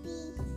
puppy.